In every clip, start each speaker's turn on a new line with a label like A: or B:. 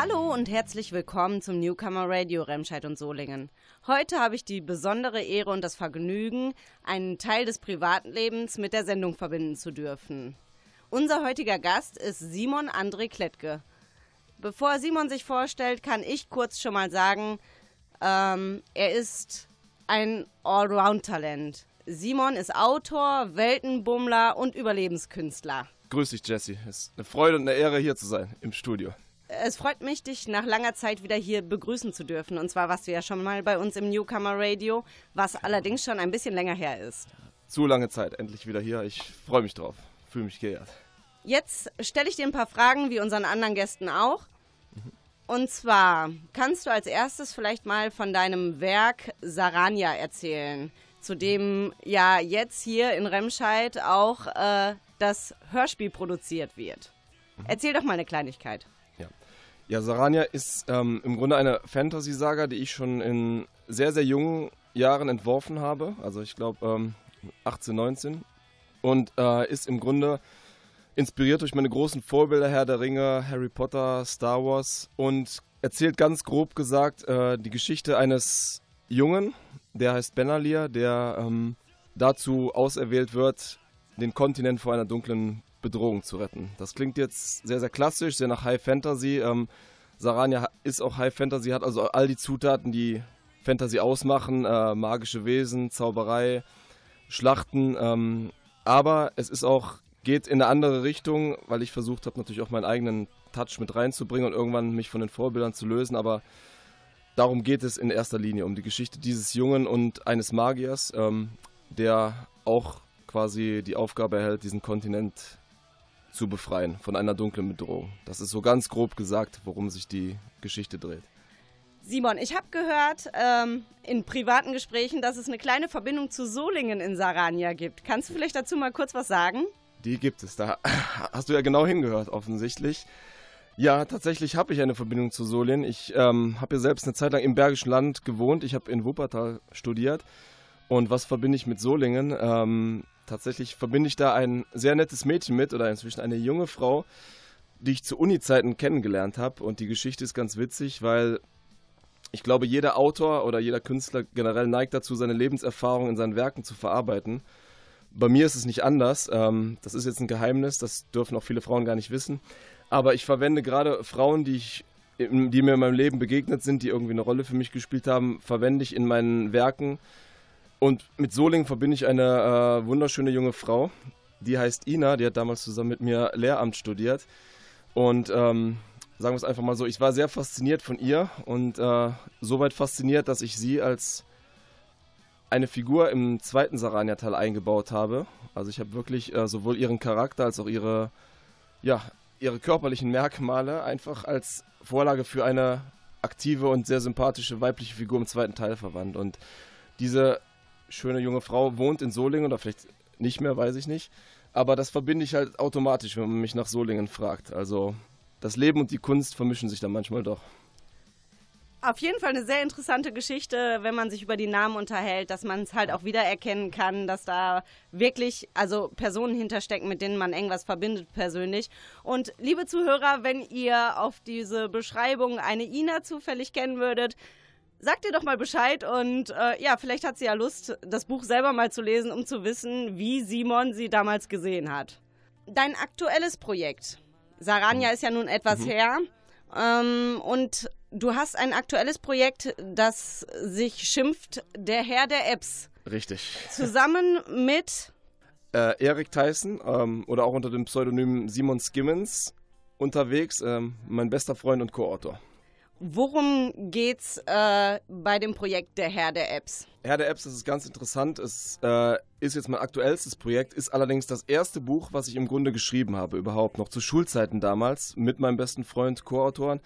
A: Hallo und herzlich willkommen zum Newcomer Radio Remscheid und Solingen. Heute habe ich die besondere Ehre und das Vergnügen, einen Teil des Privatlebens mit der Sendung verbinden zu dürfen. Unser heutiger Gast ist Simon André Klettke. Bevor Simon sich vorstellt, kann ich kurz schon mal sagen, ähm, er ist ein Allround-Talent. Simon ist Autor, Weltenbummler und Überlebenskünstler.
B: Grüß dich, Jesse. Es ist eine Freude und eine Ehre, hier zu sein im Studio.
A: Es freut mich, dich nach langer Zeit wieder hier begrüßen zu dürfen. Und zwar warst du ja schon mal bei uns im Newcomer Radio, was allerdings schon ein bisschen länger her ist.
B: Zu lange Zeit, endlich wieder hier. Ich freue mich drauf, fühle mich geehrt.
A: Jetzt stelle ich dir ein paar Fragen, wie unseren anderen Gästen auch. Und zwar kannst du als erstes vielleicht mal von deinem Werk Sarania erzählen, zu dem ja jetzt hier in Remscheid auch äh, das Hörspiel produziert wird. Mhm. Erzähl doch mal eine Kleinigkeit.
B: Ja, Sarania ist ähm, im Grunde eine Fantasy-Saga, die ich schon in sehr, sehr jungen Jahren entworfen habe. Also ich glaube ähm, 18, 19. Und äh, ist im Grunde inspiriert durch meine großen Vorbilder Herr der Ringe, Harry Potter, Star Wars und erzählt ganz grob gesagt äh, die Geschichte eines Jungen, der heißt Benalir, der ähm, dazu auserwählt wird, den Kontinent vor einer dunklen Bedrohung zu retten. Das klingt jetzt sehr, sehr klassisch, sehr nach High Fantasy. Ähm, Sarania ist auch High Fantasy, hat also all die Zutaten, die Fantasy ausmachen: äh, magische Wesen, Zauberei, Schlachten. Ähm, aber es ist auch, geht in eine andere Richtung, weil ich versucht habe, natürlich auch meinen eigenen Touch mit reinzubringen und irgendwann mich von den Vorbildern zu lösen. Aber darum geht es in erster Linie, um die Geschichte dieses Jungen und eines Magiers, ähm, der auch quasi die Aufgabe erhält, diesen Kontinent zu befreien von einer dunklen Bedrohung. Das ist so ganz grob gesagt, worum sich die Geschichte dreht.
A: Simon, ich habe gehört ähm, in privaten Gesprächen, dass es eine kleine Verbindung zu Solingen in Sarania gibt. Kannst du vielleicht dazu mal kurz was sagen?
B: Die gibt es. Da hast du ja genau hingehört, offensichtlich. Ja, tatsächlich habe ich eine Verbindung zu Solingen. Ich ähm, habe ja selbst eine Zeit lang im Bergischen Land gewohnt. Ich habe in Wuppertal studiert. Und was verbinde ich mit Solingen? Ähm, tatsächlich verbinde ich da ein sehr nettes Mädchen mit oder inzwischen eine junge Frau, die ich zu Uni-Zeiten kennengelernt habe. Und die Geschichte ist ganz witzig, weil ich glaube, jeder Autor oder jeder Künstler generell neigt dazu, seine Lebenserfahrung in seinen Werken zu verarbeiten. Bei mir ist es nicht anders. Ähm, das ist jetzt ein Geheimnis, das dürfen auch viele Frauen gar nicht wissen. Aber ich verwende gerade Frauen, die ich die mir in meinem Leben begegnet sind, die irgendwie eine Rolle für mich gespielt haben, verwende ich in meinen Werken und mit Solingen verbinde ich eine äh, wunderschöne junge Frau, die heißt Ina, die hat damals zusammen mit mir Lehramt studiert. Und ähm, sagen wir es einfach mal so, ich war sehr fasziniert von ihr und äh, soweit fasziniert, dass ich sie als eine Figur im zweiten Sarania-Teil eingebaut habe. Also ich habe wirklich äh, sowohl ihren Charakter als auch ihre, ja, ihre körperlichen Merkmale einfach als Vorlage für eine aktive und sehr sympathische weibliche Figur im zweiten Teil verwandt. Und diese schöne junge Frau wohnt in Solingen oder vielleicht nicht mehr, weiß ich nicht. Aber das verbinde ich halt automatisch, wenn man mich nach Solingen fragt. Also das Leben und die Kunst vermischen sich da manchmal doch.
A: Auf jeden Fall eine sehr interessante Geschichte, wenn man sich über die Namen unterhält, dass man es halt auch wiedererkennen kann, dass da wirklich also Personen hinterstecken, mit denen man irgendwas verbindet persönlich. Und liebe Zuhörer, wenn ihr auf diese Beschreibung eine Ina zufällig kennen würdet, Sag dir doch mal Bescheid und äh, ja, vielleicht hat sie ja Lust, das Buch selber mal zu lesen, um zu wissen, wie Simon sie damals gesehen hat. Dein aktuelles Projekt. Sarania ist ja nun etwas mhm. her. Ähm, und du hast ein aktuelles Projekt, das sich schimpft Der Herr der Apps.
B: Richtig.
A: Zusammen mit
B: äh, Erik Tyson ähm, oder auch unter dem Pseudonym Simon Skimmons unterwegs, ähm, mein bester Freund und Co-Autor.
A: Worum geht's äh, bei dem Projekt Der Herr der Apps?
B: Herr der Apps, das ist ganz interessant. Es äh, ist jetzt mein aktuellstes Projekt, ist allerdings das erste Buch, was ich im Grunde geschrieben habe, überhaupt noch zu Schulzeiten damals mit meinem besten Freund, Co-Autoren.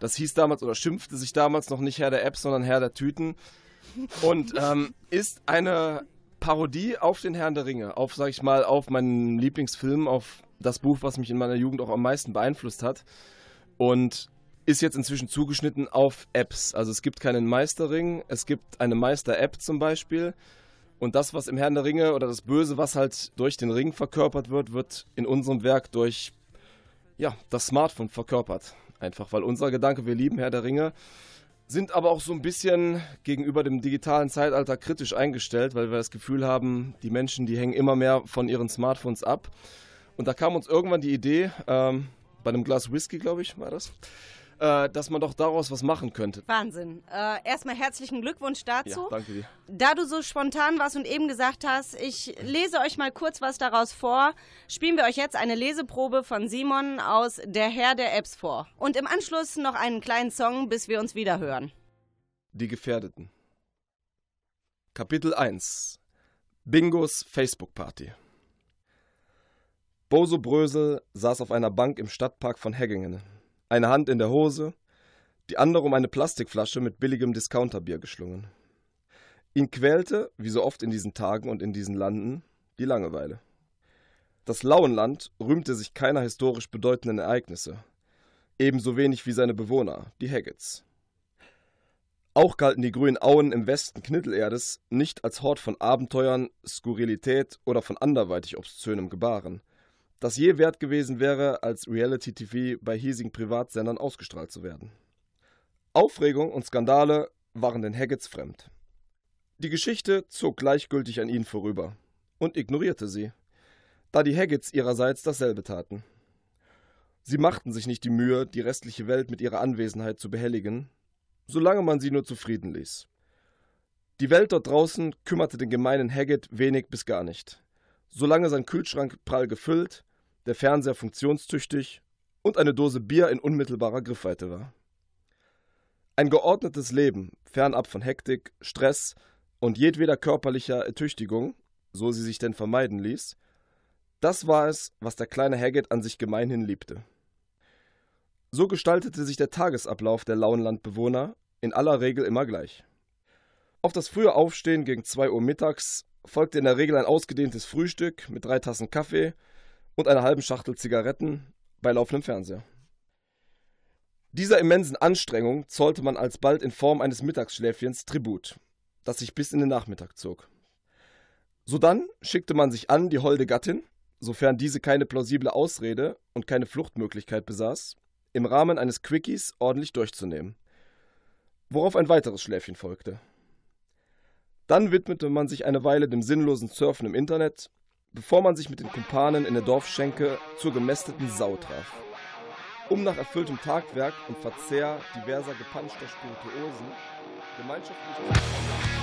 B: Das hieß damals oder schimpfte sich damals noch nicht Herr der Apps, sondern Herr der Tüten. Und ähm, ist eine Parodie auf den Herrn der Ringe, auf, sag ich mal, auf meinen Lieblingsfilm, auf das Buch, was mich in meiner Jugend auch am meisten beeinflusst hat. Und ist jetzt inzwischen zugeschnitten auf Apps. Also es gibt keinen Meisterring, es gibt eine Meister-App zum Beispiel. Und das, was im Herrn der Ringe oder das Böse, was halt durch den Ring verkörpert wird, wird in unserem Werk durch ja, das Smartphone verkörpert. Einfach weil unser Gedanke, wir lieben Herr der Ringe, sind aber auch so ein bisschen gegenüber dem digitalen Zeitalter kritisch eingestellt, weil wir das Gefühl haben, die Menschen, die hängen immer mehr von ihren Smartphones ab. Und da kam uns irgendwann die Idee, ähm, bei einem Glas Whisky, glaube ich, war das, äh, dass man doch daraus was machen könnte.
A: Wahnsinn. Äh, erstmal herzlichen Glückwunsch dazu.
B: Ja, danke dir.
A: Da du so spontan warst und eben gesagt hast, ich lese euch mal kurz was daraus vor, spielen wir euch jetzt eine Leseprobe von Simon aus Der Herr der Apps vor. Und im Anschluss noch einen kleinen Song, bis wir uns wieder hören.
B: Die Gefährdeten. Kapitel 1 Bingos Facebook-Party. Boso Brösel saß auf einer Bank im Stadtpark von Heggingen eine Hand in der Hose, die andere um eine Plastikflasche mit billigem Discounterbier geschlungen. Ihn quälte, wie so oft in diesen Tagen und in diesen Landen, die Langeweile. Das Lauenland rühmte sich keiner historisch bedeutenden Ereignisse, ebenso wenig wie seine Bewohner, die Haggets. Auch galten die grünen Auen im Westen Knittelerdes nicht als Hort von Abenteuern, Skurrilität oder von anderweitig obszönem Gebaren – das je wert gewesen wäre, als Reality-TV bei hiesigen Privatsendern ausgestrahlt zu werden. Aufregung und Skandale waren den Haggets fremd. Die Geschichte zog gleichgültig an ihnen vorüber und ignorierte sie, da die Haggets ihrerseits dasselbe taten. Sie machten sich nicht die Mühe, die restliche Welt mit ihrer Anwesenheit zu behelligen, solange man sie nur zufrieden ließ. Die Welt dort draußen kümmerte den gemeinen Haggett wenig bis gar nicht, solange sein Kühlschrank prall gefüllt, der Fernseher funktionstüchtig und eine Dose Bier in unmittelbarer Griffweite war. Ein geordnetes Leben, fernab von Hektik, Stress und jedweder körperlicher Ertüchtigung, so sie sich denn vermeiden ließ, das war es, was der kleine Haggett an sich gemeinhin liebte. So gestaltete sich der Tagesablauf der Lauenlandbewohner in aller Regel immer gleich. Auf das frühe Aufstehen gegen 2 Uhr mittags folgte in der Regel ein ausgedehntes Frühstück mit drei Tassen Kaffee und einer halben Schachtel Zigaretten bei laufendem Fernseher. Dieser immensen Anstrengung zollte man alsbald in Form eines Mittagsschläfchens Tribut, das sich bis in den Nachmittag zog. Sodann schickte man sich an, die holde Gattin, sofern diese keine plausible Ausrede und keine Fluchtmöglichkeit besaß, im Rahmen eines Quickies ordentlich durchzunehmen. Worauf ein weiteres Schläfchen folgte. Dann widmete man sich eine Weile dem sinnlosen Surfen im Internet bevor man sich mit den Kumpanen in der Dorfschenke zur gemästeten Sau traf. Um nach erfülltem Tagwerk und Verzehr diverser gepanschter Spirituosen gemeinschaftlich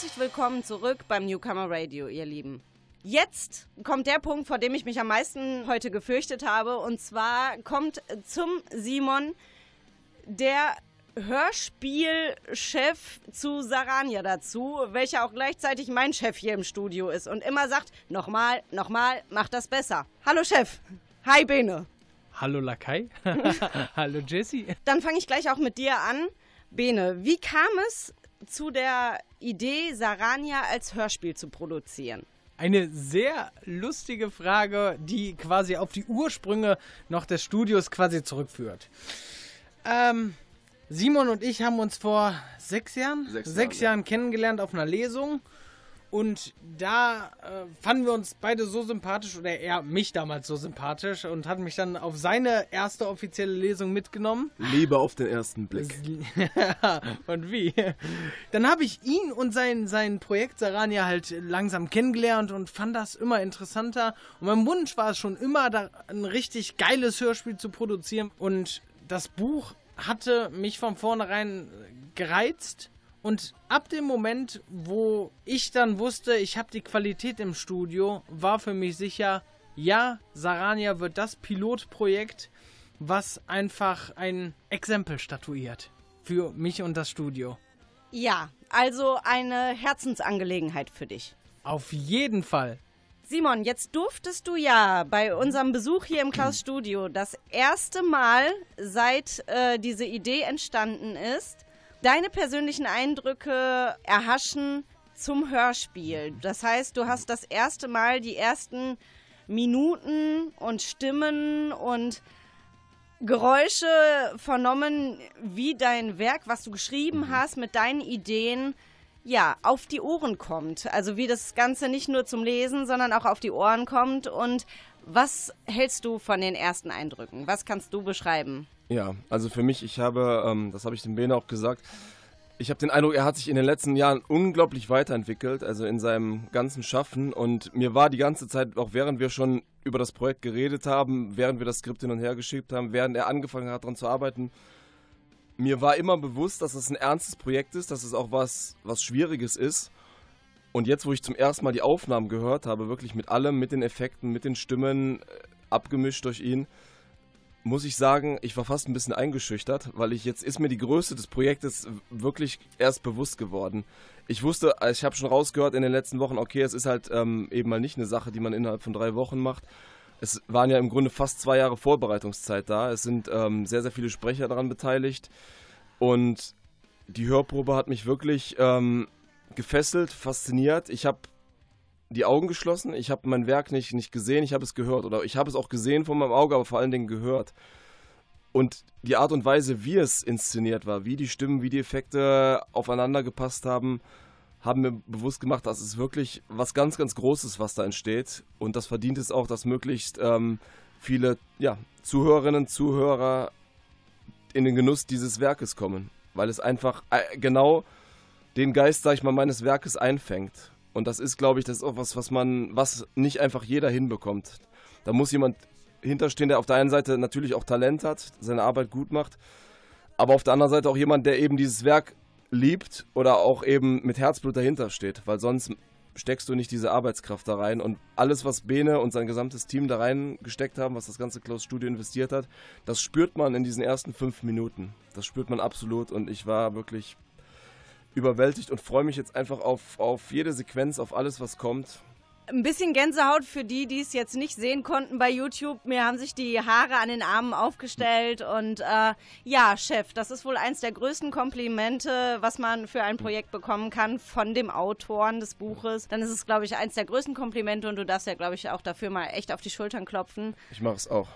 A: herzlich willkommen zurück beim Newcomer Radio, ihr Lieben. Jetzt kommt der Punkt, vor dem ich mich am meisten heute gefürchtet habe. Und zwar kommt zum Simon der Hörspielchef zu Sarania dazu, welcher auch gleichzeitig mein Chef hier im Studio ist und immer sagt, nochmal, nochmal, mach das besser. Hallo Chef. Hi Bene.
C: Hallo Lakai. Hallo Jesse.
A: Dann fange ich gleich auch mit dir an. Bene, wie kam es zu der Idee, Sarania als Hörspiel zu produzieren?
C: Eine sehr lustige Frage, die quasi auf die Ursprünge noch des Studios quasi zurückführt. Ähm, Simon und ich haben uns vor sechs Jahren, sechs, sechs Jahren, Jahren kennengelernt auf einer Lesung und da äh, fanden wir uns beide so sympathisch, oder er mich damals so sympathisch und hat mich dann auf seine erste offizielle Lesung mitgenommen.
B: Liebe auf den ersten Blick.
C: und wie? Dann habe ich ihn und sein, sein Projekt Sarania halt langsam kennengelernt und fand das immer interessanter. Und mein Wunsch war es schon immer, da ein richtig geiles Hörspiel zu produzieren. Und das Buch hatte mich von vornherein gereizt und ab dem Moment, wo ich dann wusste, ich habe die Qualität im Studio, war für mich sicher, ja, Sarania wird das Pilotprojekt, was einfach ein Exempel statuiert für mich und das Studio.
A: Ja, also eine Herzensangelegenheit für dich.
C: Auf jeden Fall.
A: Simon, jetzt durftest du ja bei unserem Besuch hier im Klaus Studio das erste Mal, seit äh, diese Idee entstanden ist, deine persönlichen Eindrücke erhaschen zum Hörspiel. Das heißt, du hast das erste Mal die ersten Minuten und Stimmen und Geräusche vernommen, wie dein Werk, was du geschrieben mhm. hast, mit deinen Ideen, ja, auf die Ohren kommt. Also wie das Ganze nicht nur zum Lesen, sondern auch auf die Ohren kommt. Und was hältst du von den ersten Eindrücken? Was kannst du beschreiben?
B: Ja, also für mich, ich habe, ähm, das habe ich dem Bene auch gesagt, ich habe den Eindruck, er hat sich in den letzten Jahren unglaublich weiterentwickelt, also in seinem ganzen Schaffen. Und mir war die ganze Zeit, auch während wir schon über das Projekt geredet haben, während wir das Skript hin und her geschickt haben, während er angefangen hat, daran zu arbeiten, mir war immer bewusst, dass es ein ernstes Projekt ist, dass es auch was, was Schwieriges ist. Und jetzt, wo ich zum ersten Mal die Aufnahmen gehört habe, wirklich mit allem, mit den Effekten, mit den Stimmen, äh, abgemischt durch ihn, muss ich sagen, ich war fast ein bisschen eingeschüchtert, weil ich jetzt ist mir die Größe des Projektes wirklich erst bewusst geworden. Ich wusste, ich habe schon rausgehört in den letzten Wochen, okay, es ist halt ähm, eben mal nicht eine Sache, die man innerhalb von drei Wochen macht. Es waren ja im Grunde fast zwei Jahre Vorbereitungszeit da. Es sind ähm, sehr, sehr viele Sprecher daran beteiligt. Und die Hörprobe hat mich wirklich ähm, gefesselt, fasziniert. Ich habe die Augen geschlossen. Ich habe mein Werk nicht, nicht gesehen, ich habe es gehört. Oder ich habe es auch gesehen von meinem Auge, aber vor allen Dingen gehört. Und die Art und Weise, wie es inszeniert war, wie die Stimmen, wie die Effekte aufeinander gepasst haben, haben mir bewusst gemacht, dass es wirklich was ganz, ganz Großes, was da entsteht. Und das verdient es auch, dass möglichst ähm, viele ja, Zuhörerinnen, Zuhörer in den Genuss dieses Werkes kommen. Weil es einfach äh, genau den Geist, sag ich mal, meines Werkes einfängt. Und das ist, glaube ich, das ist auch was, was man, was nicht einfach jeder hinbekommt. Da muss jemand hinterstehen, der auf der einen Seite natürlich auch Talent hat, seine Arbeit gut macht, aber auf der anderen Seite auch jemand, der eben dieses Werk liebt oder auch eben mit Herzblut dahinter steht, weil sonst steckst du nicht diese Arbeitskraft da rein. Und alles, was Bene und sein gesamtes Team da reingesteckt haben, was das ganze Klaus Studio investiert hat, das spürt man in diesen ersten fünf Minuten. Das spürt man absolut und ich war wirklich überwältigt und freue mich jetzt einfach auf, auf jede Sequenz, auf alles, was kommt.
A: Ein bisschen Gänsehaut für die, die es jetzt nicht sehen konnten bei YouTube. Mir haben sich die Haare an den Armen aufgestellt. Und äh, ja, Chef, das ist wohl eins der größten Komplimente, was man für ein Projekt bekommen kann von dem Autoren des Buches. Dann ist es, glaube ich, eins der größten Komplimente und du darfst ja, glaube ich, auch dafür mal echt auf die Schultern klopfen.
B: Ich mache es auch.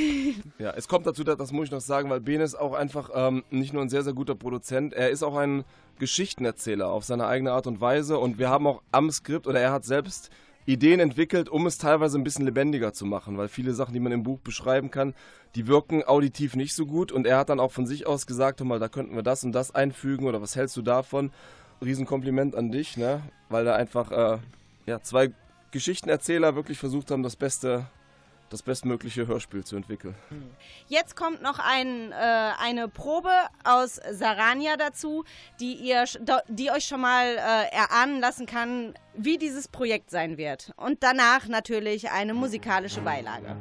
B: ja, es kommt dazu, das muss ich noch sagen, weil Bene ist auch einfach ähm, nicht nur ein sehr, sehr guter Produzent, er ist auch ein Geschichtenerzähler auf seine eigene Art und Weise. Und wir haben auch am Skript oder er hat selbst Ideen entwickelt, um es teilweise ein bisschen lebendiger zu machen, weil viele Sachen, die man im Buch beschreiben kann, die wirken auditiv nicht so gut. Und er hat dann auch von sich aus gesagt, mal, da könnten wir das und das einfügen oder was hältst du davon? Riesenkompliment an dich, ne? weil da einfach äh, ja, zwei Geschichtenerzähler wirklich versucht haben, das Beste das bestmögliche Hörspiel zu entwickeln.
A: Jetzt kommt noch ein, äh, eine Probe aus Sarania dazu, die, ihr, die euch schon mal äh, erahnen lassen kann, wie dieses Projekt sein wird. Und danach natürlich eine musikalische Beilage.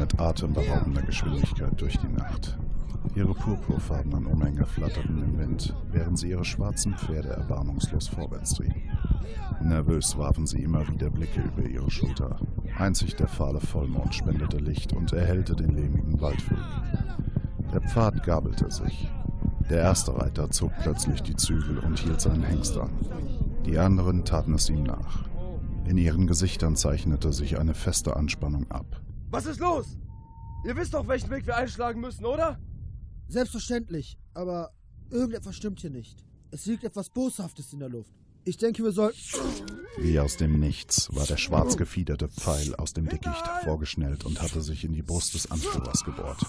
D: Mit atemberaubender Geschwindigkeit durch die Nacht. Ihre purpurfarbenen Umhänge flatterten im Wind, während sie ihre schwarzen Pferde erbarmungslos vorwärts trieben. Nervös warfen sie immer wieder Blicke über ihre Schulter. Einzig der fahle Vollmond spendete Licht und erhellte den lehmigen Waldweg. Der Pfad gabelte sich. Der erste Reiter zog plötzlich die Zügel und hielt seinen Hengst an. Die anderen taten es ihm nach. In ihren Gesichtern zeichnete sich eine feste Anspannung ab.
E: Was ist los? Ihr wisst doch, welchen Weg wir einschlagen müssen, oder?
F: Selbstverständlich, aber irgendetwas stimmt hier nicht. Es liegt etwas Boshaftes in der Luft. Ich denke, wir sollten.
D: Wie aus dem Nichts war der schwarz gefiederte Pfeil aus dem Dickicht vorgeschnellt und hatte sich in die Brust des Anführers gebohrt.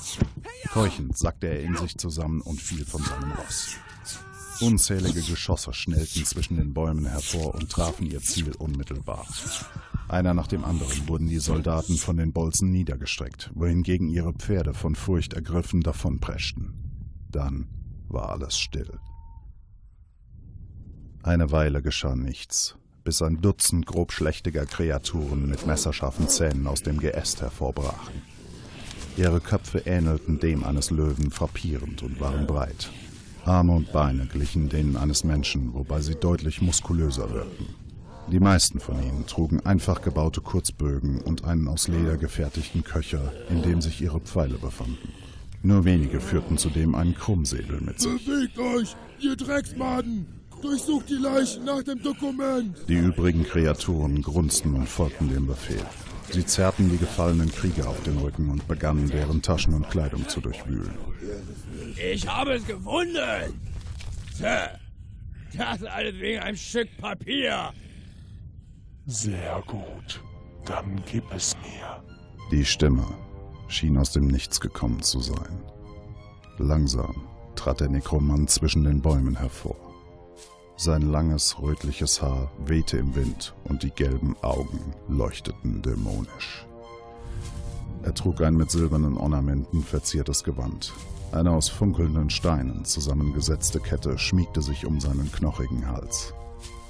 D: Keuchend sackte er in sich zusammen und fiel von seinem Ross. Unzählige Geschosse schnellten zwischen den Bäumen hervor und trafen ihr Ziel unmittelbar. Einer nach dem anderen wurden die Soldaten von den Bolzen niedergestreckt, wohingegen ihre Pferde von Furcht ergriffen davonpreschten. Dann war alles still. Eine Weile geschah nichts, bis ein Dutzend grobschlächtiger Kreaturen mit messerscharfen Zähnen aus dem Geäst hervorbrachen. Ihre Köpfe ähnelten dem eines Löwen frappierend und waren breit. Arme und Beine glichen denen eines Menschen, wobei sie deutlich muskulöser wirkten. Die meisten von ihnen trugen einfach gebaute Kurzbögen und einen aus Leder gefertigten Köcher, in dem sich ihre Pfeile befanden. Nur wenige führten zudem einen Krummsäbel mit sich.
G: Bewegt euch, ihr Drecksmaden! Durchsucht die Leichen nach dem Dokument!
D: Die übrigen Kreaturen grunzten und folgten dem Befehl. Sie zerrten die gefallenen Krieger auf den Rücken und begannen, deren Taschen und Kleidung zu durchwühlen.
H: Ich habe es gefunden! Sir, das alles wegen einem Stück Papier!
I: Sehr gut. Dann gib es mir.
D: Die Stimme schien aus dem Nichts gekommen zu sein. Langsam trat der Nekromant zwischen den Bäumen hervor. Sein langes, rötliches Haar wehte im Wind und die gelben Augen leuchteten dämonisch. Er trug ein mit silbernen Ornamenten verziertes Gewand. Eine aus funkelnden Steinen zusammengesetzte Kette schmiegte sich um seinen knochigen Hals.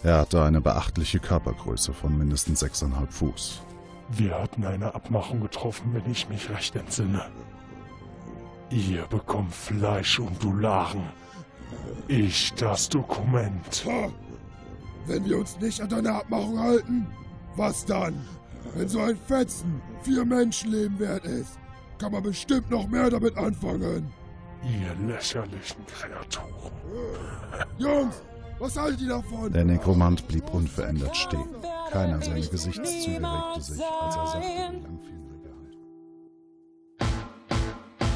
D: Er hatte eine beachtliche Körpergröße von mindestens 6,5 Fuß.
I: Wir hatten eine Abmachung getroffen, wenn ich mich recht entsinne. Ihr bekommt Fleisch und Dularen. Ich das Dokument.
G: Wenn wir uns nicht an deine Abmachung halten, was dann? Wenn so ein Fetzen vier Menschenleben wert ist, kann man bestimmt noch mehr damit anfangen.
I: Ihr lächerlichen Kreaturen.
G: Jungs, was haltet ihr davon?
D: Der Nekromant blieb unverändert stehen. Keiner seiner Gesichtszüge regte sich, als er sachte die langfingrige Hand.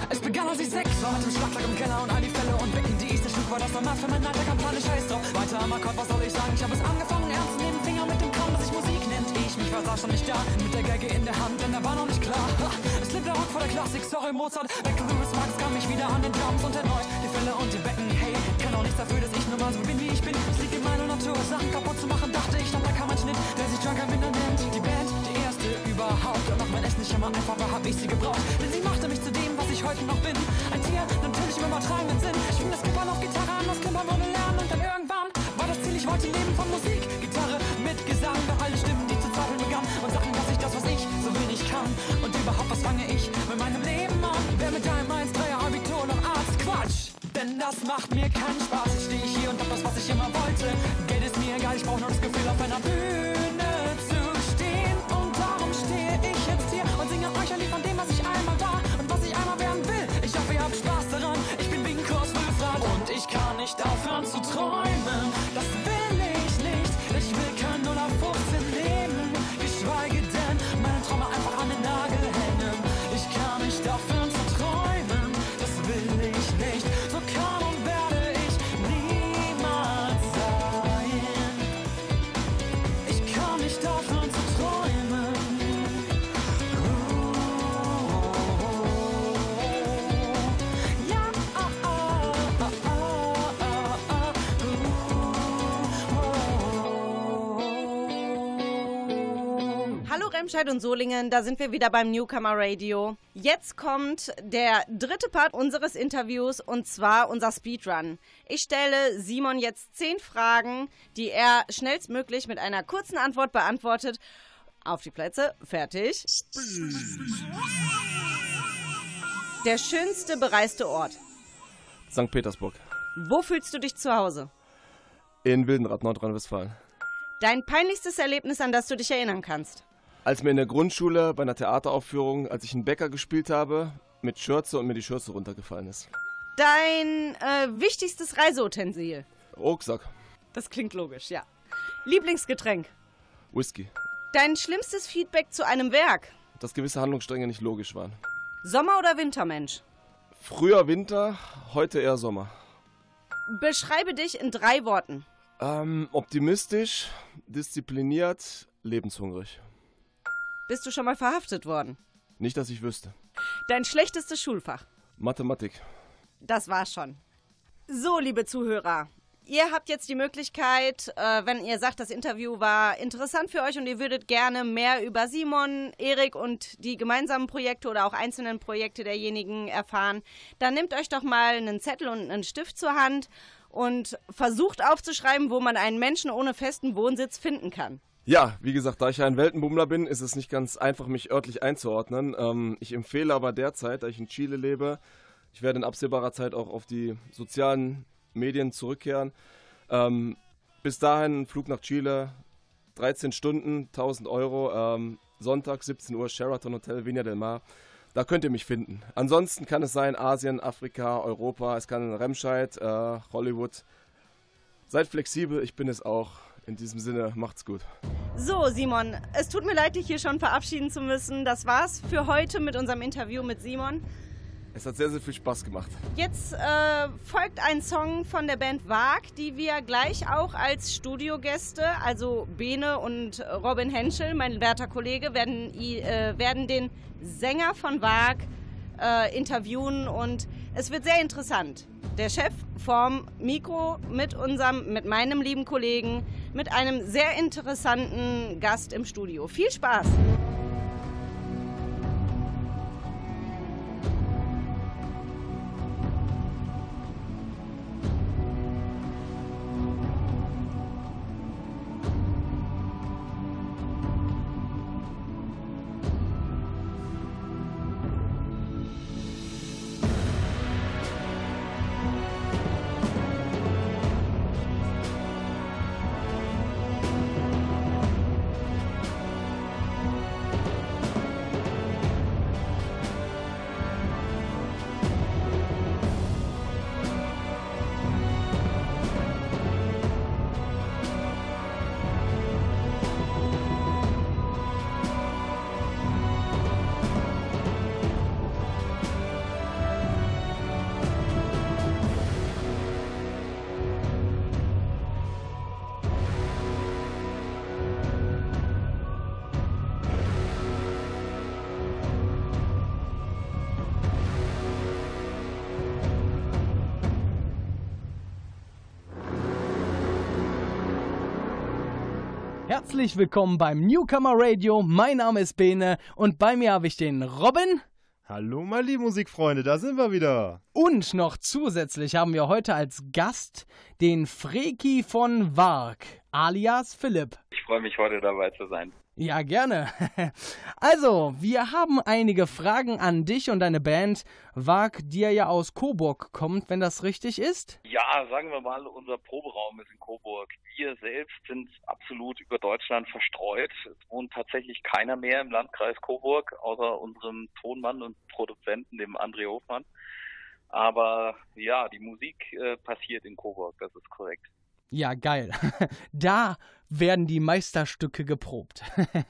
J: Es begann als ich sechs war mit dem Schlagzeug im Keller und all die Fälle und Wecken. Die erste Stück war das normal für mein Alter, Kampagne scheiß drauf. Weiter am Akkord, was soll ich sagen? Ich hab es angefangen, ernst nehmen, Finger mit dem Kram, dass sich Musik nennt. Ich, mich war saß schon nicht da, mit der Geige in der Hand, denn da war noch nicht klar. Ha, es lebt der Rock vor der Klassik, sorry Mozart. Weg Louis Max kam ich wieder an den Drums und erneut die Fälle und die Becken. Hey, kann auch nichts dafür, dass ich nur mal so bin, wie ich bin. Es liegt in meiner Natur, Sachen kaputt zu machen, dachte ich, dann da kam ein Schnitt, der sich Junker Minder nennt. Die Band, die erste überhaupt. Und auch wenn es nicht immer einfach war, hab ich sie gebraucht. Denn sie machte mich zu dem, was ich heute noch bin. Ein Tier, natürlich im übertragenen Sinn. Ich fing das Klippern auf Gitarre an, das Klippern ohne Lernen. Und dann irgendwann war das Ziel, ich wollte leben von Musik. Denn das macht mir keinen Spaß. Jetzt stehe ich hier und hab das, was ich immer wollte. Geld ist mir egal, ich brauch nur das Gefühl, auf einer Bühne zu
A: Remscheid und Solingen, da sind wir wieder beim Newcomer Radio. Jetzt kommt der dritte Part unseres Interviews und zwar unser Speedrun. Ich stelle Simon jetzt zehn Fragen, die er schnellstmöglich mit einer kurzen Antwort beantwortet. Auf die Plätze, fertig. Der schönste bereiste Ort.
B: St. Petersburg.
A: Wo fühlst du dich zu Hause?
B: In Wildenrad, Nordrhein-Westfalen.
A: Dein peinlichstes Erlebnis, an das du dich erinnern kannst?
B: Als mir in der Grundschule bei einer Theateraufführung, als ich einen Bäcker gespielt habe, mit Schürze und mir die Schürze runtergefallen ist.
A: Dein äh, wichtigstes Reiseutensil?
B: Rucksack.
A: Das klingt logisch, ja. Lieblingsgetränk?
B: Whisky.
A: Dein schlimmstes Feedback zu einem Werk?
B: Dass gewisse Handlungsstränge nicht logisch waren.
A: Sommer- oder Wintermensch?
B: Früher Winter, heute eher Sommer.
A: Beschreibe dich in drei Worten.
B: Ähm, optimistisch, diszipliniert, lebenshungrig.
A: Bist du schon mal verhaftet worden?
B: Nicht, dass ich wüsste.
A: Dein schlechtestes Schulfach?
B: Mathematik.
A: Das war's schon. So, liebe Zuhörer, ihr habt jetzt die Möglichkeit, äh, wenn ihr sagt, das Interview war interessant für euch und ihr würdet gerne mehr über Simon, Erik und die gemeinsamen Projekte oder auch einzelnen Projekte derjenigen erfahren, dann nehmt euch doch mal einen Zettel und einen Stift zur Hand und versucht aufzuschreiben, wo man einen Menschen ohne festen Wohnsitz finden kann.
B: Ja, wie gesagt, da ich ja ein Weltenbummler bin, ist es nicht ganz einfach, mich örtlich einzuordnen. Ähm, ich empfehle aber derzeit, da ich in Chile lebe, ich werde in absehbarer Zeit auch auf die sozialen Medien zurückkehren. Ähm, bis dahin Flug nach Chile, 13 Stunden, 1000 Euro, ähm, Sonntag 17 Uhr, Sheraton Hotel, Viña del Mar. Da könnt ihr mich finden. Ansonsten kann es sein Asien, Afrika, Europa, es kann Remscheid, äh, Hollywood. Seid flexibel, ich bin es auch. In diesem Sinne, macht's gut.
A: So, Simon, es tut mir leid, dich hier schon verabschieden zu müssen. Das war's für heute mit unserem Interview mit Simon.
B: Es hat sehr, sehr viel Spaß gemacht.
A: Jetzt äh, folgt ein Song von der Band Wag, die wir gleich auch als Studiogäste, also Bene und Robin Henschel, mein werter Kollege, werden, äh, werden den Sänger von Wag äh, interviewen und es wird sehr interessant. Der Chef vom Mikro mit unserem, mit meinem lieben Kollegen, mit einem sehr interessanten Gast im Studio. Viel Spaß!
C: Herzlich willkommen beim Newcomer Radio. Mein Name ist Bene und bei mir habe ich den Robin.
K: Hallo, meine lieben Musikfreunde, da sind wir wieder.
C: Und noch zusätzlich haben wir heute als Gast den Freki von Wark, alias Philipp.
L: Ich freue mich, heute dabei zu sein.
C: Ja, gerne. Also, wir haben einige Fragen an dich und deine Band. Wag, die ja aus Coburg kommt, wenn das richtig ist?
L: Ja, sagen wir mal, unser Proberaum ist in Coburg. Wir selbst sind absolut über Deutschland verstreut. Es wohnt tatsächlich keiner mehr im Landkreis Coburg, außer unserem Tonmann und Produzenten, dem André Hofmann. Aber ja, die Musik äh, passiert in Coburg, das ist korrekt.
C: Ja, geil. Da werden die Meisterstücke geprobt.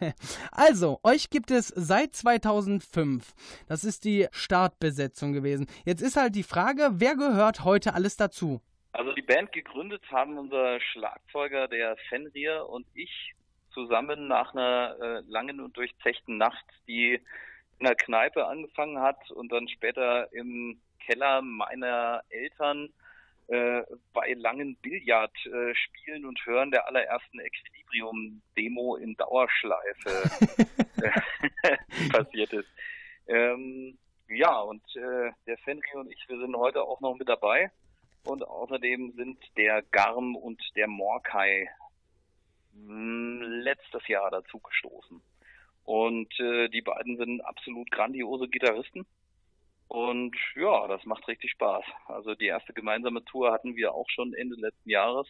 C: also, euch gibt es seit 2005. Das ist die Startbesetzung gewesen. Jetzt ist halt die Frage, wer gehört heute alles dazu?
L: Also die Band gegründet haben unser Schlagzeuger, der Fenrir und ich zusammen nach einer äh, langen und durchzechten Nacht, die in einer Kneipe angefangen hat und dann später im Keller meiner Eltern äh, bei langen Billardspielen äh, und Hören der allerersten Equilibrium-Demo in Dauerschleife passiert ist. Ähm, ja, und äh, der Fenry und ich, wir sind heute auch noch mit dabei. Und außerdem sind der Garm und der Morkai hm, letztes Jahr dazu gestoßen. Und äh, die beiden sind absolut grandiose Gitarristen. Und ja, das macht richtig Spaß. Also die erste gemeinsame Tour hatten wir auch schon Ende letzten Jahres.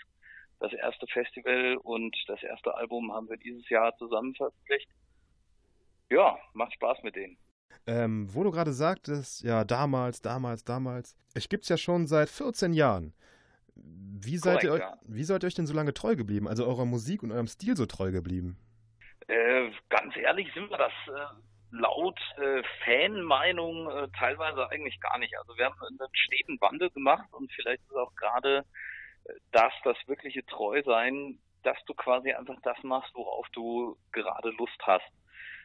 L: Das erste Festival und das erste Album haben wir dieses Jahr zusammen veröffentlicht. Ja, macht Spaß mit denen.
K: Ähm, wo du gerade sagtest, ja, damals, damals, damals. Ich gibt's ja schon seit 14 Jahren. Wie seid, Korrekt, ihr, ja. wie seid ihr euch denn so lange treu geblieben? Also eurer Musik und eurem Stil so treu geblieben?
L: Äh, ganz ehrlich sind wir das äh, laut äh, Fanmeinung äh, teilweise eigentlich gar nicht. Also wir haben einen steten Wandel gemacht und vielleicht ist auch gerade äh, das, das wirkliche Treusein, dass du quasi einfach das machst, worauf du gerade Lust hast.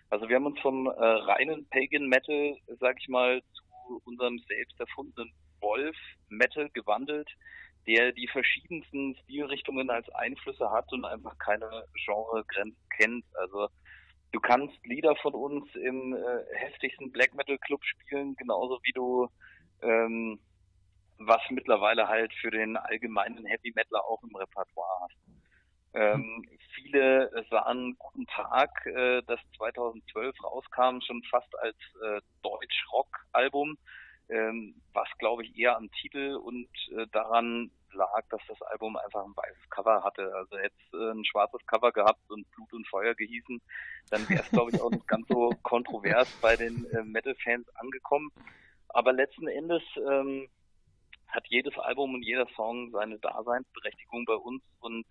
L: Also wir haben uns vom äh, reinen Pagan Metal, sag ich mal, zu unserem selbst erfundenen Wolf Metal gewandelt, der die verschiedensten Stilrichtungen als Einflüsse hat und einfach keine Genregrenzen kennt. Also du kannst Lieder von uns im äh, heftigsten Black Metal Club spielen, genauso wie du ähm, was mittlerweile halt für den allgemeinen Heavy Metaler auch im Repertoire hast. Ähm, viele sahen Guten Tag, äh, das 2012 rauskam, schon fast als äh, Deutsch-Rock-Album, ähm, was glaube ich eher am Titel und äh, daran lag, dass das Album einfach ein weißes Cover hatte. Also hätte es äh, ein schwarzes Cover gehabt und Blut und Feuer gehießen, dann wäre es glaube ich auch nicht ganz so kontrovers bei den äh, Metal-Fans angekommen. Aber letzten Endes ähm, hat jedes Album und jeder Song seine Daseinsberechtigung bei uns und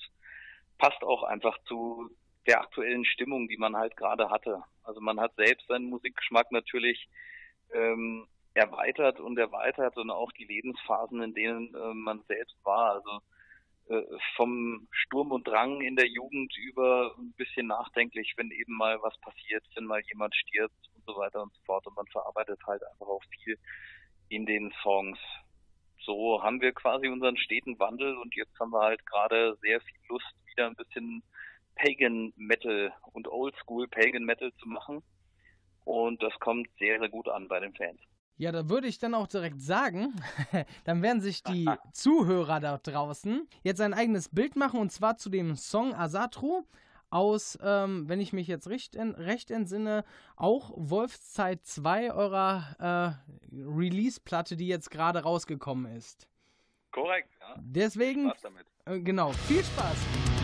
L: passt auch einfach zu der aktuellen Stimmung, die man halt gerade hatte. Also man hat selbst seinen Musikgeschmack natürlich ähm, erweitert und erweitert und auch die Lebensphasen, in denen äh, man selbst war. Also äh, vom Sturm und Drang in der Jugend über ein bisschen nachdenklich, wenn eben mal was passiert, wenn mal jemand stirbt und so weiter und so fort. Und man verarbeitet halt einfach auch viel in den Songs. So haben wir quasi unseren steten Wandel und jetzt haben wir halt gerade sehr viel Lust, wieder ein bisschen Pagan Metal und Oldschool Pagan Metal zu machen. Und das kommt sehr, sehr gut an bei den Fans.
C: Ja, da würde ich dann auch direkt sagen, dann werden sich die Zuhörer da draußen jetzt ein eigenes Bild machen und zwar zu dem Song Asatru aus, ähm, wenn ich mich jetzt recht, recht entsinne, auch Wolfszeit 2 eurer äh, Release-Platte, die jetzt gerade rausgekommen ist.
L: Korrekt, ja.
C: Deswegen,
L: viel Spaß damit.
C: Äh, genau, viel Spaß.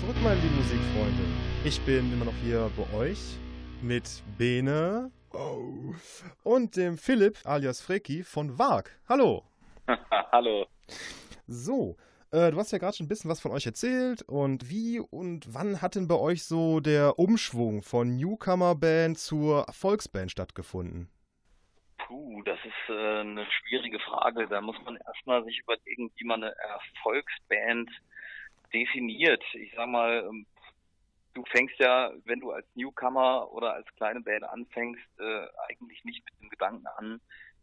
K: Zurück, meine lieben Musikfreunde. Ich bin immer noch hier bei euch mit Bene oh. und dem Philipp alias Freki von WAG. Hallo.
L: Hallo.
K: So, äh, du hast ja gerade schon ein bisschen was von euch erzählt und wie und wann hat denn bei euch so der Umschwung von Newcomer-Band zur Volksband stattgefunden?
L: Puh, das ist äh, eine schwierige Frage. Da muss man erstmal sich überlegen, wie man eine Erfolgsband definiert. Ich sag mal, ähm, du fängst ja, wenn du als Newcomer oder als kleine Band anfängst, äh, eigentlich nicht mit dem Gedanken an,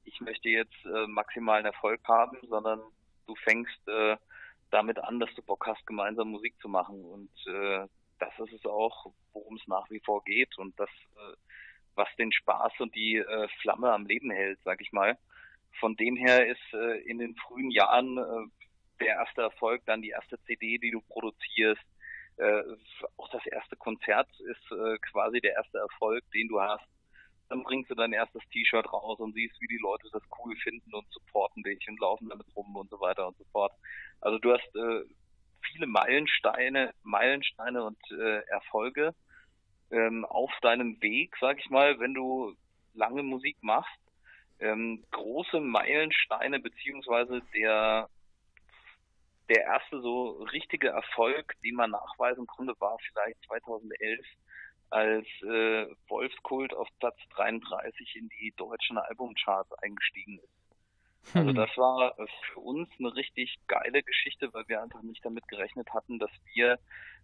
L: ich möchte jetzt äh, maximalen Erfolg haben, sondern du fängst äh, damit an, dass du Bock hast, gemeinsam Musik zu machen. Und äh, das ist es auch, worum es nach wie vor geht und das, äh, was den Spaß und die äh, Flamme am Leben hält, sag ich mal. Von dem her ist äh, in den frühen Jahren äh, der erste Erfolg, dann die erste CD, die du produzierst, äh, auch das erste Konzert ist äh, quasi der erste Erfolg, den du hast. Dann bringst du dein erstes T-Shirt raus und siehst, wie die Leute das cool finden und supporten dich und laufen damit rum und so weiter und so fort. Also du hast äh, viele Meilensteine, Meilensteine und äh, Erfolge ähm, auf deinem Weg, sag ich mal, wenn du lange Musik machst. Ähm, große Meilensteine beziehungsweise der der erste so richtige Erfolg, den man nachweisen konnte, war vielleicht 2011, als äh, Wolfskult auf Platz 33 in die deutschen Albumcharts eingestiegen ist. Also hm. das war für uns eine richtig geile Geschichte, weil wir einfach nicht damit gerechnet hatten, dass wir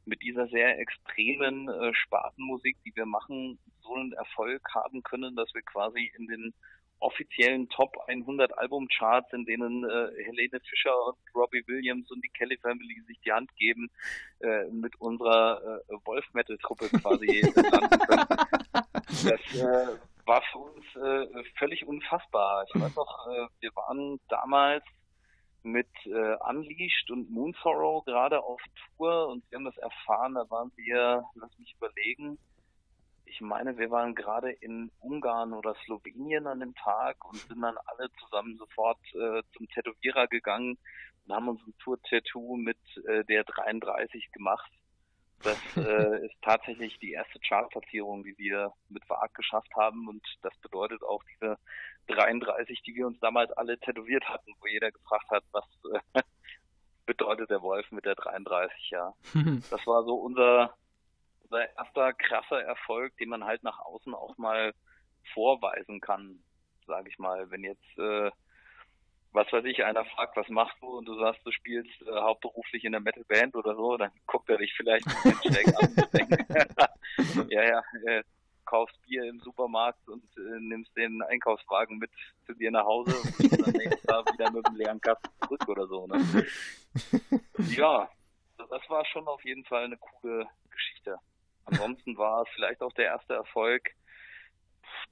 L: mit dieser sehr extremen äh, Spartenmusik, die wir machen, so einen Erfolg haben können, dass wir quasi in den offiziellen Top 100 Albumcharts, in denen äh, Helene Fischer und Robbie Williams und die Kelly Family sich die Hand geben, äh, mit unserer äh, Wolf Metal Truppe quasi landen können. Das äh, war für uns äh, völlig unfassbar. Ich weiß noch, äh, wir waren damals mit äh, Unleashed und Moonsorrow gerade auf Tour und wir haben das erfahren, da waren wir, lass mich überlegen, ich meine, wir waren gerade in Ungarn oder Slowenien an dem Tag und sind dann alle zusammen sofort äh, zum Tätowierer gegangen und haben uns ein Tour-Tattoo mit äh, der 33 gemacht. Das äh, ist tatsächlich die erste Chartplatzierung, die wir mit VAG geschafft haben und das bedeutet auch diese 33, die wir uns damals alle tätowiert hatten, wo jeder gefragt hat, was äh, bedeutet der Wolf mit der 33, ja. Das war so unser unser erster krasser Erfolg, den man halt nach außen auch mal vorweisen kann, sage ich mal. Wenn jetzt, äh, was weiß ich, einer fragt, was machst du und du sagst, du spielst äh, hauptberuflich in der Metalband oder so, dann guckt er dich vielleicht ein bisschen schräg an und denkt, ja, ja, äh, kaufst Bier im Supermarkt und äh, nimmst den Einkaufswagen mit zu dir nach Hause und dann nächstes Mal wieder mit dem leeren Kasten zurück oder so. Ne? Ja, das war schon auf jeden Fall eine coole Geschichte. Ansonsten war es vielleicht auch der erste Erfolg,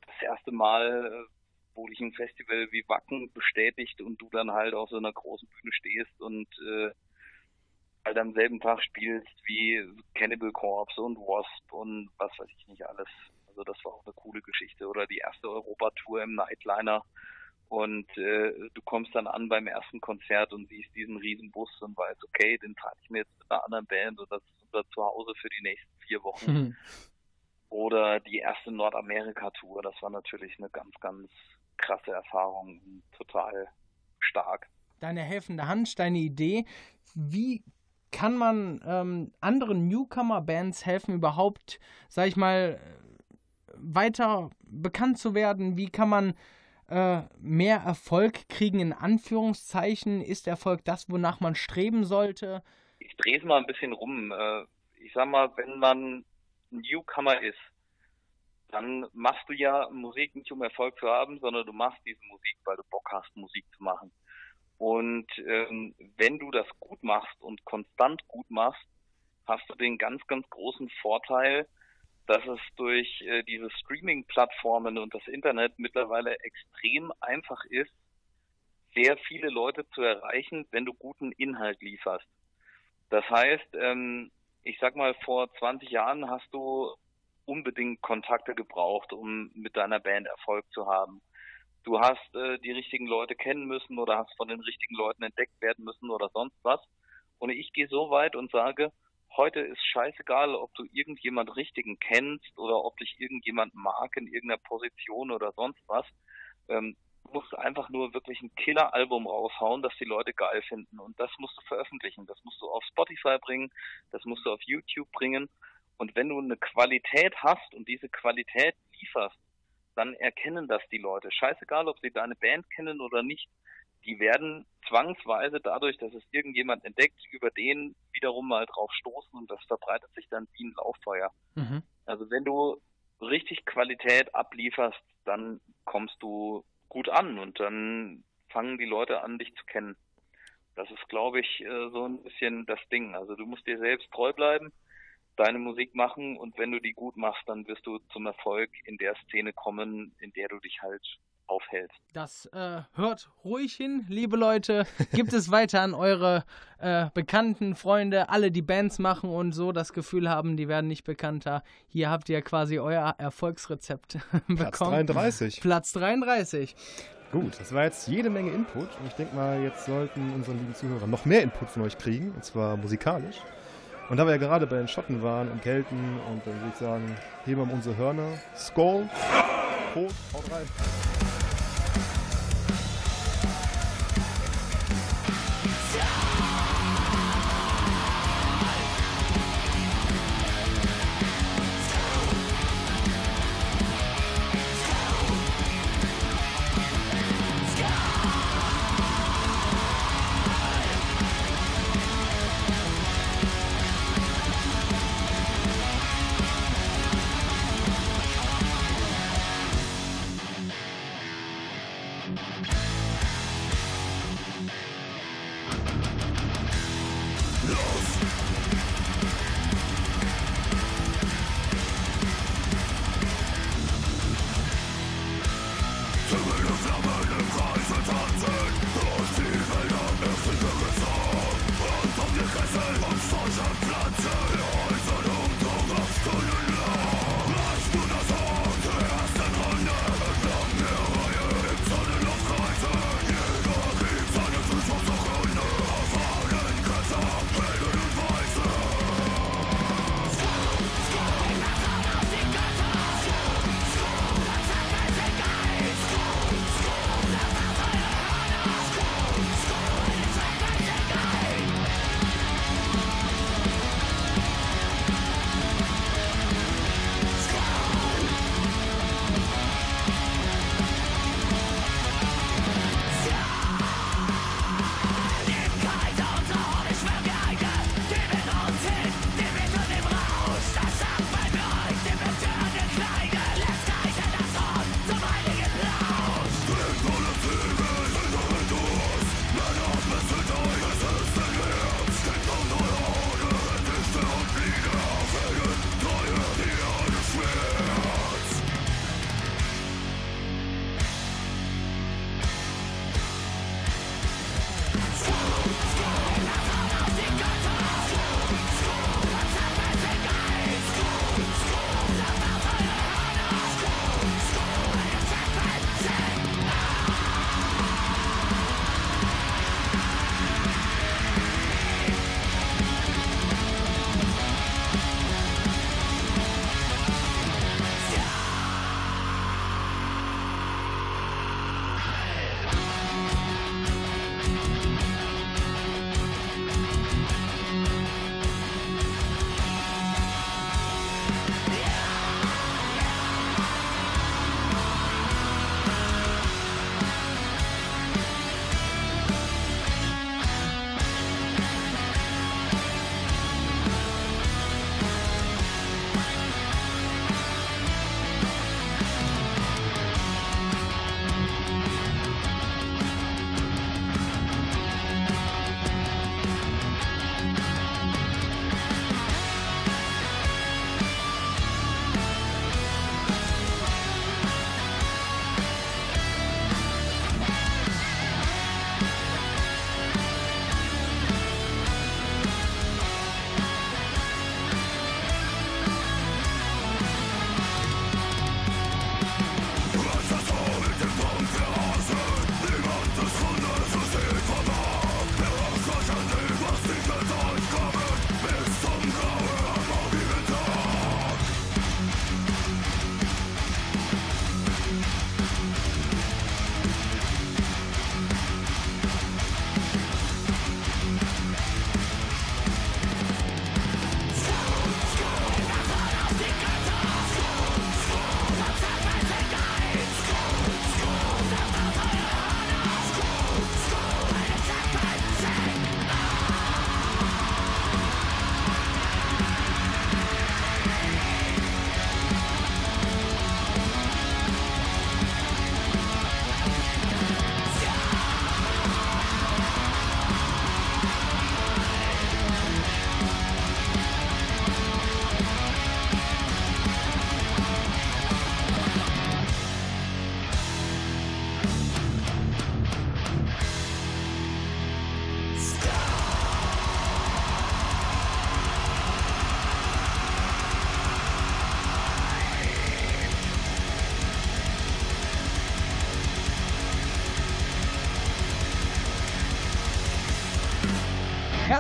L: das erste Mal, äh, wo dich ein Festival wie Wacken bestätigt und du dann halt auf so einer großen Bühne stehst und äh, halt am selben Tag spielst wie Cannibal Corpse und Wasp und was weiß ich nicht alles. Also das war auch eine coole Geschichte. Oder die erste Europatour im Nightliner und äh, du kommst dann an beim ersten Konzert und siehst diesen riesen Bus und weißt, okay, den trage ich mir jetzt mit einer anderen Band und das ist unser Zuhause für die nächsten vier Wochen. Mhm. Oder die erste Nordamerika-Tour, das war natürlich eine ganz, ganz krasse Erfahrung, total stark.
C: Deine helfende Hand, deine Idee, wie kann man ähm, anderen Newcomer-Bands helfen, überhaupt, sag ich mal, weiter bekannt zu werden? Wie kann man äh, mehr Erfolg kriegen, in Anführungszeichen? Ist Erfolg das, wonach man streben sollte?
L: Ich drehe es mal ein bisschen rum. Äh, ich sag mal, wenn man Newcomer ist, dann machst du ja Musik nicht um Erfolg zu haben, sondern du machst diese Musik, weil du Bock hast, Musik zu machen. Und ähm, wenn du das gut machst und konstant gut machst, hast du den ganz, ganz großen Vorteil, dass es durch äh, diese Streaming-Plattformen und das Internet mittlerweile extrem einfach ist, sehr viele Leute zu erreichen, wenn du guten Inhalt lieferst. Das heißt, ähm, ich sag mal, vor 20 Jahren hast du unbedingt Kontakte gebraucht, um mit deiner Band Erfolg zu haben. Du hast äh, die richtigen Leute kennen müssen oder hast von den richtigen Leuten entdeckt werden müssen oder sonst was. Und ich gehe so weit und sage, heute ist scheißegal, ob du irgendjemand Richtigen kennst oder ob dich irgendjemand mag in irgendeiner Position oder sonst was. Ähm, du musst einfach nur wirklich ein Killer-Album raushauen, das die Leute geil finden. Und das musst du veröffentlichen. Das musst du auf Spotify bringen, das musst du auf YouTube bringen. Und wenn du eine Qualität hast und diese Qualität lieferst, dann erkennen das die Leute. Scheißegal, ob sie deine Band kennen oder nicht. Die werden zwangsweise dadurch, dass es irgendjemand entdeckt, über den wiederum mal drauf stoßen und das verbreitet sich dann wie ein Lauffeuer. Mhm. Also wenn du richtig Qualität ablieferst, dann kommst du gut an und dann fangen die Leute an, dich zu kennen. Das ist, glaube ich, äh, so ein bisschen das Ding. Also du musst dir selbst treu bleiben deine Musik machen und wenn du die gut machst, dann wirst du zum Erfolg in der Szene kommen, in der du dich halt aufhältst.
C: Das äh, hört ruhig hin, liebe Leute. Gibt es weiter an eure äh, bekannten Freunde, alle die Bands machen und so das Gefühl haben, die werden nicht bekannter. Hier habt ihr quasi euer Erfolgsrezept bekommen.
K: Platz 33.
C: Platz 33.
K: Gut, das war jetzt jede Menge Input und ich denke mal, jetzt sollten unsere lieben Zuhörer noch mehr Input von euch kriegen, und zwar musikalisch. Und da wir ja gerade bei den Schotten waren und Kelten, und dann würde ich sagen, heben wir mal unsere Hörner. Skull, Prost, haut rein.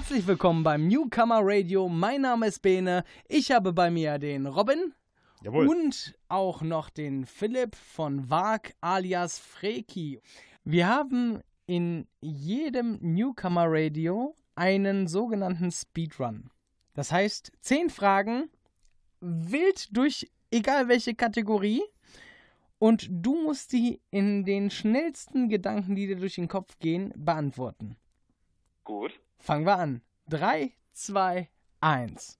C: Herzlich willkommen beim Newcomer Radio. Mein Name ist Bene. Ich habe bei mir den Robin.
K: Jawohl.
C: Und auch noch den Philipp von Wag alias Freki. Wir haben in jedem Newcomer Radio einen sogenannten Speedrun. Das heißt, zehn Fragen, wild durch egal welche Kategorie. Und du musst die in den schnellsten Gedanken, die dir durch den Kopf gehen, beantworten.
L: Gut.
C: Fangen wir an. 3, 2, 1.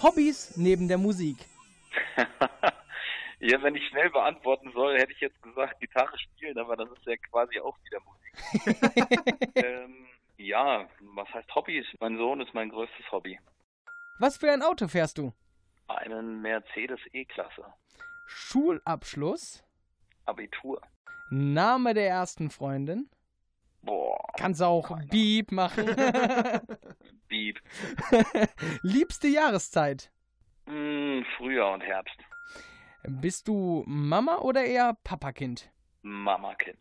C: Hobbys neben der Musik.
L: ja, wenn ich schnell beantworten soll, hätte ich jetzt gesagt Gitarre spielen, aber das ist ja quasi auch wieder Musik. ähm, ja, was heißt Hobbys? Mein Sohn ist mein größtes Hobby.
C: Was für ein Auto fährst du?
L: Einen Mercedes E-Klasse.
C: Schulabschluss?
L: Abitur.
C: Name der ersten Freundin?
L: Boah.
C: Kannst auch Beep machen.
L: Beep.
C: Liebste Jahreszeit?
L: Mm, Frühjahr und Herbst.
C: Bist du Mama oder eher Papakind?
L: Mama-Kind.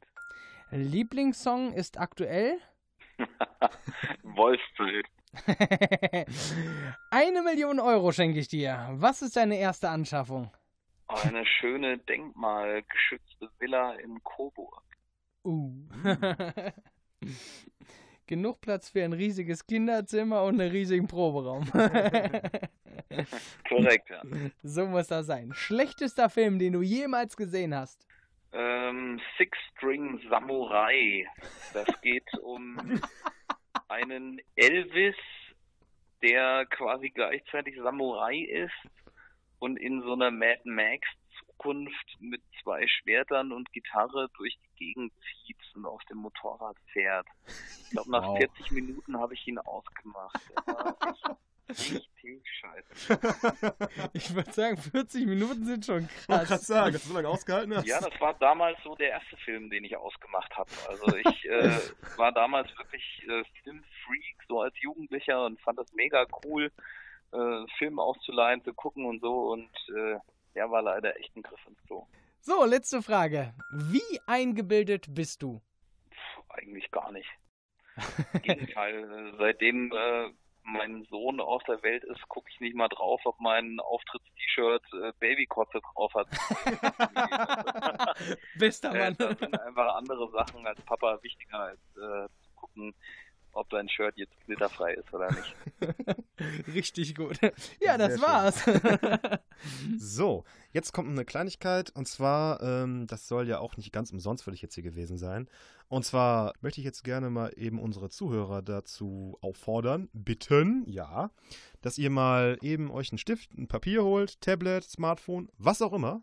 C: Lieblingssong ist aktuell?
L: Wolfsbild.
C: Eine Million Euro schenke ich dir. Was ist deine erste Anschaffung?
L: Eine schöne denkmalgeschützte Villa in Coburg.
C: Uh. Genug Platz für ein riesiges Kinderzimmer und einen riesigen Proberaum.
L: Korrekt, ja.
C: So muss das sein. Schlechtester Film, den du jemals gesehen hast?
L: Ähm, Six String Samurai. Das geht um einen Elvis, der quasi gleichzeitig Samurai ist und in so einer Mad Max Zukunft mit zwei Schwertern und Gitarre durch die Gegend zieht und auf dem Motorrad fährt. Ich glaube, nach wow. 40 Minuten habe ich ihn ausgemacht. Der war richtig scheiße.
C: Ich würde sagen, 40 Minuten sind schon
K: krass. krass sagen, dass du so lange ausgehalten hast.
L: Ja, das war damals so der erste Film, den ich ausgemacht habe. Also ich äh, war damals wirklich äh, Filmfreak, so als Jugendlicher und fand das mega cool, äh, Filme auszuleihen, zu gucken und so und äh, der war leider echt ein Griff ins Klo.
C: So, letzte Frage. Wie eingebildet bist du?
L: Puh, eigentlich gar nicht. Im Gegenteil, seitdem äh, mein Sohn auf der Welt ist, gucke ich nicht mal drauf, ob mein Auftritts-T-Shirt äh, Babykotze drauf hat.
C: Bester Mann.
L: Äh, das sind einfach andere Sachen als Papa wichtiger als äh, zu gucken, ob dein Shirt jetzt glitterfrei ist oder nicht.
C: Richtig gut. Ja, das Sehr war's.
K: so, jetzt kommt eine Kleinigkeit und zwar, ähm, das soll ja auch nicht ganz umsonst für dich jetzt hier gewesen sein. Und zwar möchte ich jetzt gerne mal eben unsere Zuhörer dazu auffordern, bitten, ja, dass ihr mal eben euch einen Stift, ein Papier holt, Tablet, Smartphone, was auch immer.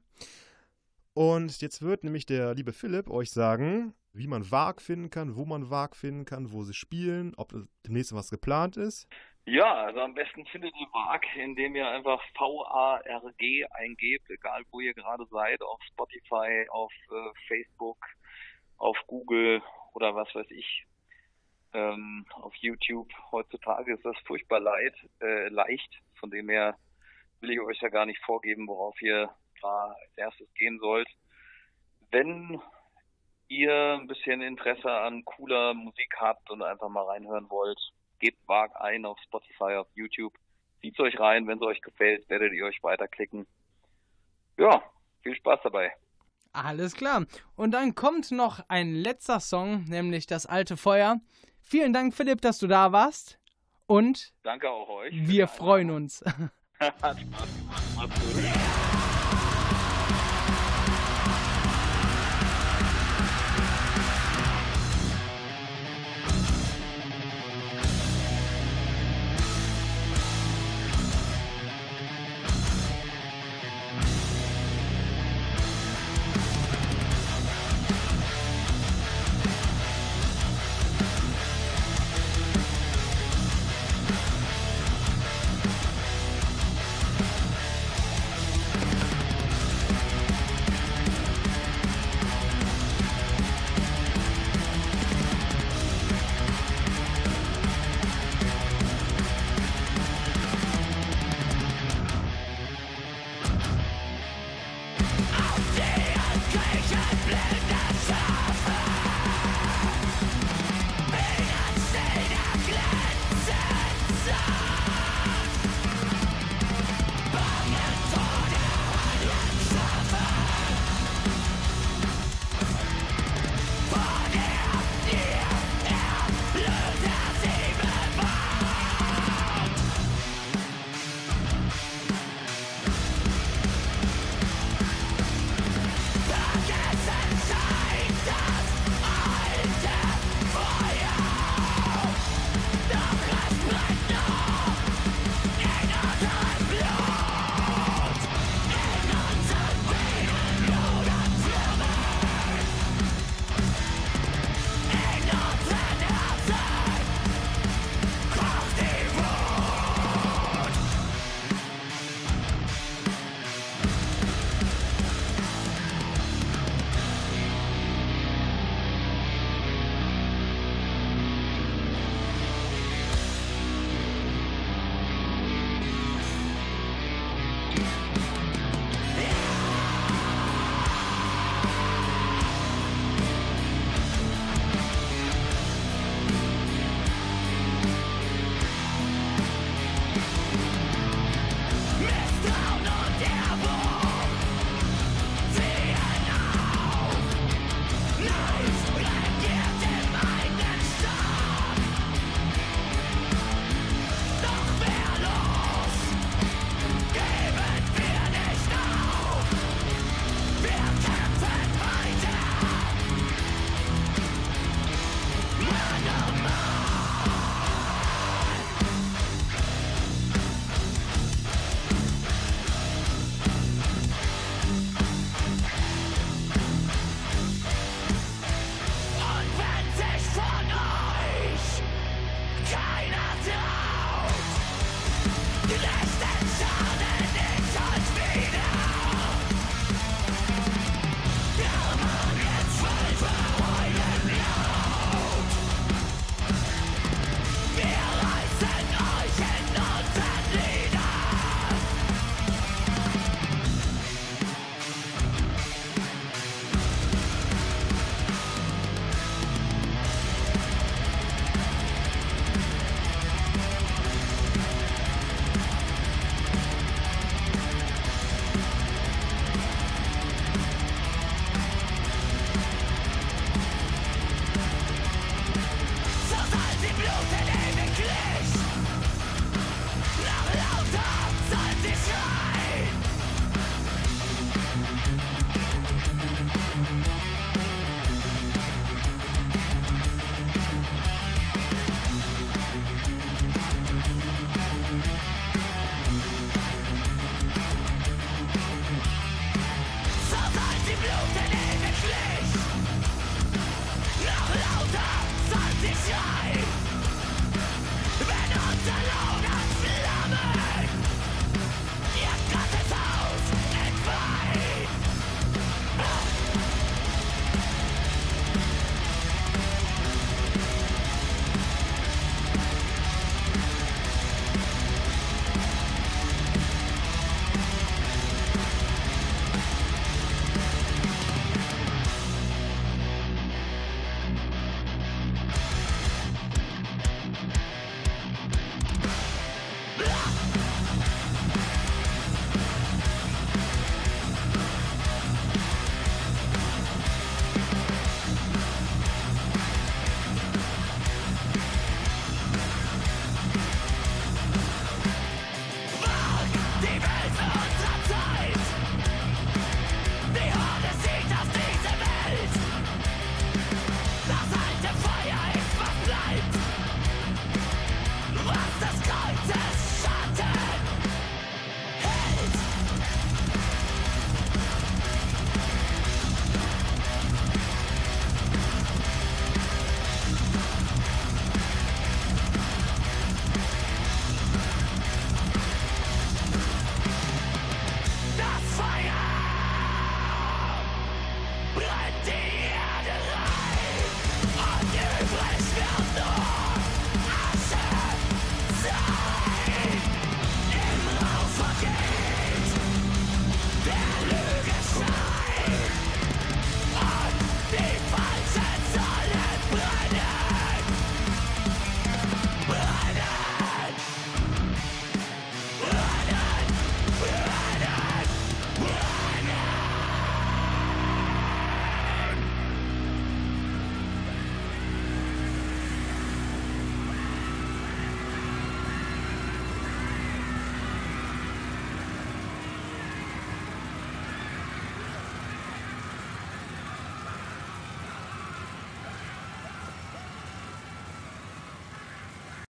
K: Und jetzt wird nämlich der liebe Philipp euch sagen, wie man VAG finden kann, wo man VAG finden kann, wo sie spielen, ob demnächst was geplant ist.
L: Ja, also am besten findet ihr VAG, indem ihr einfach V-A-R-G eingebt, egal wo ihr gerade seid, auf Spotify, auf äh, Facebook, auf Google oder was weiß ich, ähm, auf YouTube. Heutzutage ist das furchtbar leid, äh, leicht, von dem her will ich euch ja gar nicht vorgeben, worauf ihr da als erstes gehen sollt. Wenn ihr ein bisschen Interesse an cooler Musik habt und einfach mal reinhören wollt, gebt Wag ein auf Spotify, auf YouTube. Zieht's euch rein, wenn es euch gefällt, werdet ihr euch weiterklicken. Ja, viel Spaß dabei.
C: Alles klar. Und dann kommt noch ein letzter Song, nämlich Das alte Feuer. Vielen Dank, Philipp, dass du da warst. Und
L: danke auch euch.
C: Wir freuen uns.
L: Hat Spaß gemacht. Macht's gut.